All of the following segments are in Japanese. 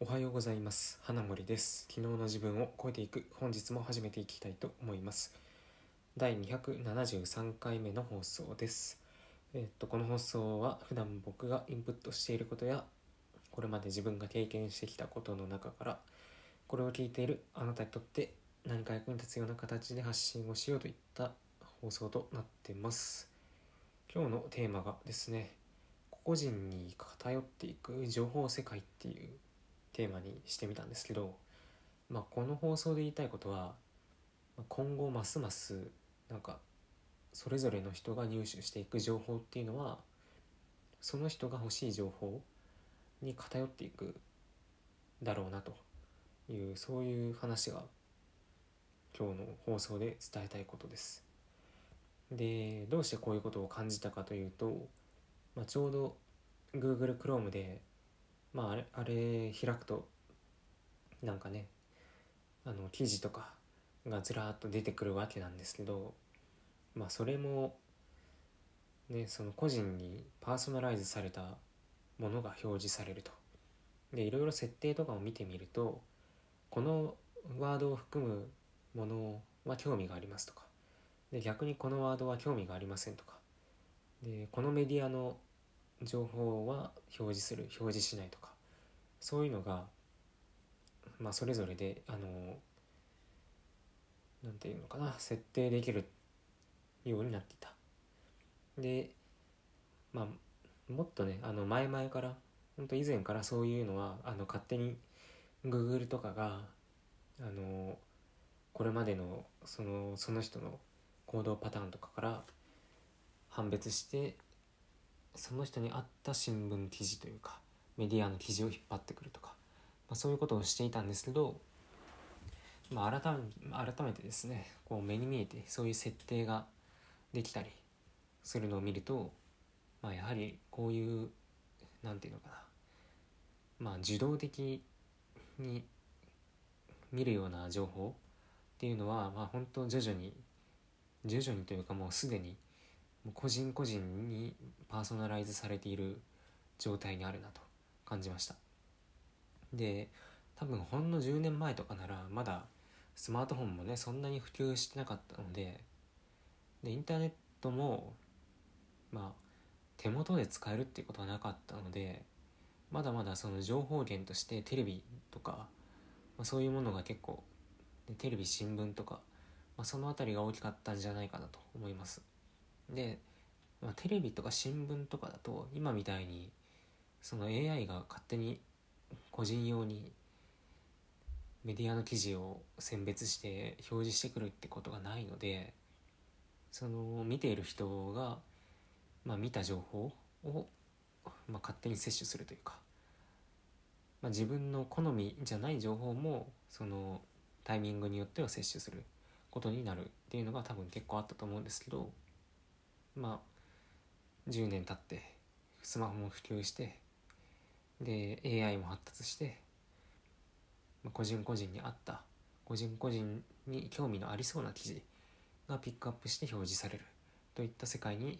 おはようございます。花森です。昨日の自分を超えていく。本日も始めていきたいと思います。第273回目の放送です。えっとこの放送は普段僕がインプットしていることやこれまで自分が経験してきたことの中からこれを聞いているあなたにとって何か役に立つような形で発信をしようといった放送となってます。今日のテーマがですね個人に偏っていく情報世界っていうテーマにしてみたんですけど、まあ、この放送で言いたいことは今後ますますなんかそれぞれの人が入手していく情報っていうのはその人が欲しい情報に偏っていくだろうなというそういう話が今日の放送で伝えたいことです。でどうしてこういうことを感じたかというと、まあ、ちょうど Google Chrome で、まあ、あれあれ開くとなんかねあの記事とかがずらっと出てくるわけなんですけどまあそれもねその個人にパーソナライズされたものが表示されると。でいろいろ設定とかを見てみるとこのワードを含むものは興味がありますとかで逆にこのワードは興味がありませんとかでこのメディアの情報は表示する表示しないとかそういうのが、まあ、それぞれであのなんていうのかな設定できるようになっていた。でまあもっとねあの前々から本当以前からそういうのはあの勝手に Google とかがあのこれまでのそのその人の行動パターンとかから判別してその人に合った新聞記事というかメディアの記事を引っ張ってくるとか、まあ、そういうことをしていたんですけど、まあ、改め改めてですねこう目に見えてそういう設定ができたりするのを見ると、まあ、やはりこういう何て言うのかなまあ受動的に見るような情報っていうのはまあ本当徐々に徐々にというかもうすでに個人個人にパーソナライズされている状態にあるなと感じました。で多分ほんの10年前とかならまだスマートフォンもねそんなに普及してなかったのででインターネットもまあ手元で使えるっていうことはなかったのでまだまだその情報源としてテレビとか、まあ、そういうものが結構テレビ新聞とか、まあ、その辺りが大きかったんじゃないかなと思います。で、まあ、テレビとか新聞とかだと今みたいにその AI が勝手に個人用にメディアの記事を選別して表示してくるってことがないのでその見ている人がまあ、見た情報を、まあ、勝手に摂取するというか、まあ、自分の好みじゃない情報もそのタイミングによっては摂取することになるっていうのが多分結構あったと思うんですけどまあ10年経ってスマホも普及してで AI も発達して、まあ、個人個人に合った個人個人に興味のありそうな記事がピックアップして表示されるといった世界に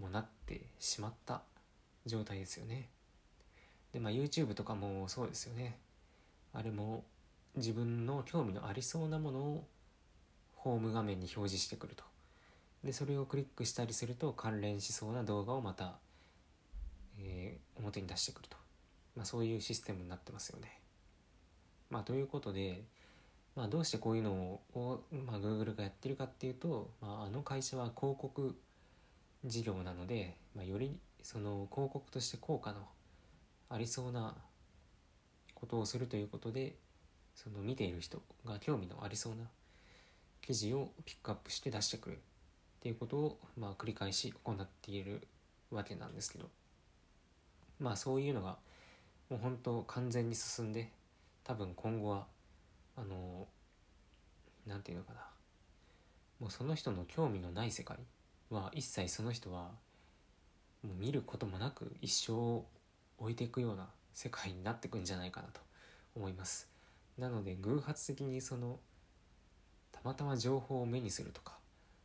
もなってしまった状態ですよね。で、まあ YouTube とかもそうですよね。あれも自分の興味のありそうなものをホーム画面に表示してくると。で、それをクリックしたりすると関連しそうな動画をまた、えー、表に出してくると。まあそういうシステムになってますよね。まあということで、まあどうしてこういうのを、まあ、Google がやってるかっていうと、まあ、あの会社は広告事業なので、まあ、よりその広告として効果のありそうなことをするということでその見ている人が興味のありそうな記事をピックアップして出してくるっていうことをまあ繰り返し行っているわけなんですけど。まあそういうのがもう本当完全に進んで多分今後はあの何て言うのかな。もうその人の興味のない世界は一切その人はもう見ることもなく一生置いていくような世界になっていくんじゃないかなと思います。なので偶発的にそのたまたま情報を目にするとか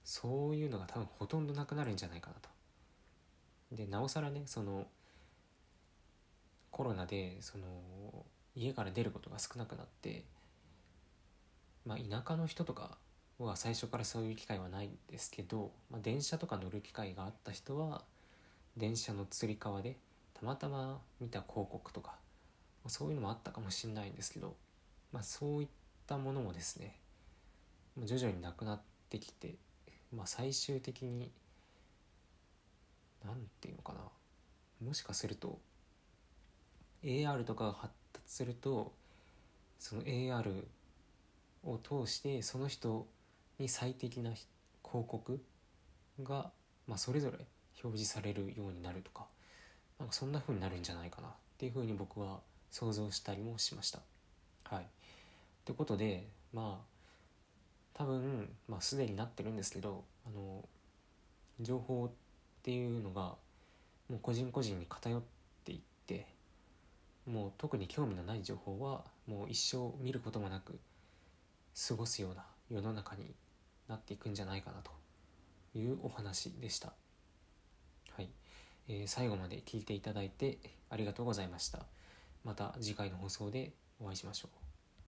そういうのが多分ほとんどなくなるんじゃないかなと。でなおさらねそのコロナでその家から出ることが少なくなってまあ田舎の人とかは最初からそういう機会はないんですけど、まあ、電車とか乗る機会があった人は電車のつり革でたまたま見た広告とか、まあ、そういうのもあったかもしれないんですけど、まあ、そういったものもですね徐々になくなってきて、まあ、最終的に何て言うのかなもしかすると AR とかが発達するとその AR を通してその人に最適な広告が、まあ、それぞれ表示されるようになるとかなんかそんな風になるんじゃないかなっていう風に僕は想像したりもしました。はい、ということでまあ多分、まあ、すでになってるんですけどあの情報っていうのがもう個人個人に偏っていってもう特に興味のない情報はもう一生見ることもなく過ごすような世の中になっていくんじゃないかなというお話でした。はい、えー、最後まで聞いていただいてありがとうございました。また次回の放送でお会いしましょう。